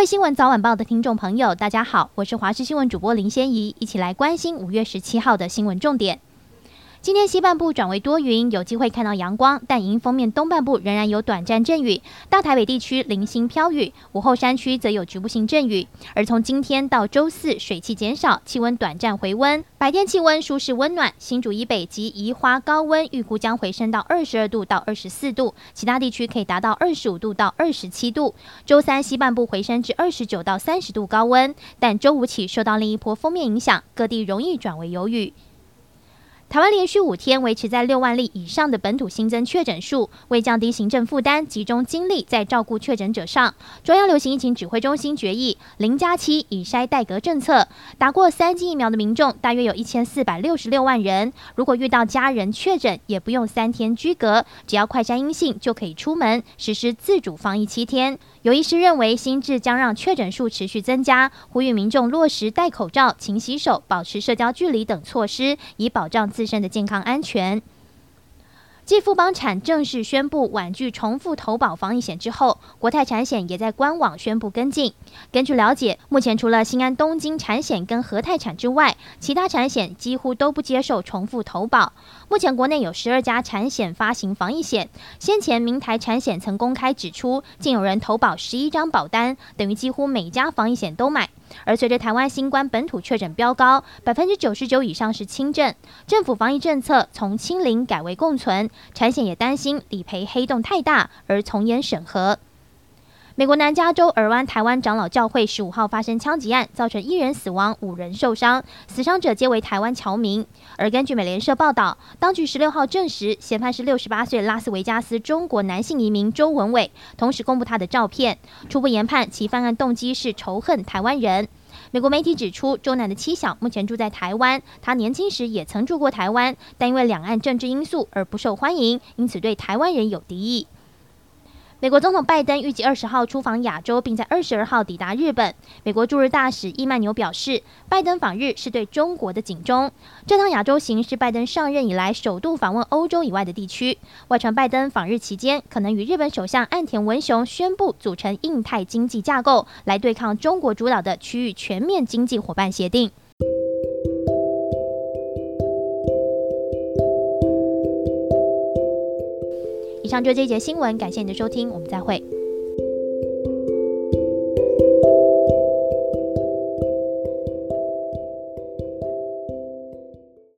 位新闻早晚报的听众朋友，大家好，我是华视新闻主播林仙怡，一起来关心五月十七号的新闻重点。今天西半部转为多云，有机会看到阳光，但迎风面东半部仍然有短暂阵雨，大台北地区零星飘雨，午后山区则有局部性阵雨。而从今天到周四，水汽减少，气温短暂回温，白天气温舒适温暖，新竹以北及宜花高温预估将回升到二十二度到二十四度，其他地区可以达到二十五度到二十七度。周三西半部回升至二十九到三十度高温，但周五起受到另一波锋面影响，各地容易转为有雨。台湾连续五天维持在六万例以上的本土新增确诊数，为降低行政负担，集中精力在照顾确诊者上。中央流行疫情指挥中心决议零加七以筛代隔政策，打过三剂疫苗的民众大约有一千四百六十六万人。如果遇到家人确诊，也不用三天居隔，只要快筛阴性就可以出门，实施自主防疫七天。有医师认为，新制将让确诊数持续增加，呼吁民众落实戴口罩、勤洗手、保持社交距离等措施，以保障自身的健康安全。继富邦产正式宣布婉拒重复投保防疫险之后，国泰产险也在官网宣布跟进。根据了解，目前除了新安东京产险跟和泰产之外，其他产险几乎都不接受重复投保。目前国内有十二家产险发行防疫险，先前明台产险曾公开指出，竟有人投保十一张保单，等于几乎每家防疫险都买。而随着台湾新冠本土确诊飙高，百分之九十九以上是轻症，政府防疫政策从清零改为共存，产险也担心理赔黑洞太大，而从严审核。美国南加州尔湾台湾长老教会十五号发生枪击案，造成一人死亡、五人受伤，死伤者皆为台湾侨民。而根据美联社报道，当局十六号证实，嫌犯是六十八岁拉斯维加斯中国男性移民周文伟，同时公布他的照片。初步研判，其犯案动机是仇恨台湾人。美国媒体指出，周南的妻小目前住在台湾，他年轻时也曾住过台湾，但因为两岸政治因素而不受欢迎，因此对台湾人有敌意。美国总统拜登预计二十号出访亚洲，并在二十二号抵达日本。美国驻日大使伊曼纽表示，拜登访日是对中国的警钟。这趟亚洲行是拜登上任以来首度访问欧洲以外的地区。外传拜登访日期间，可能与日本首相岸田文雄宣布组成印太经济架构，来对抗中国主导的区域全面经济伙伴协定。以上就是这一节新闻，感谢你的收听，我们再会。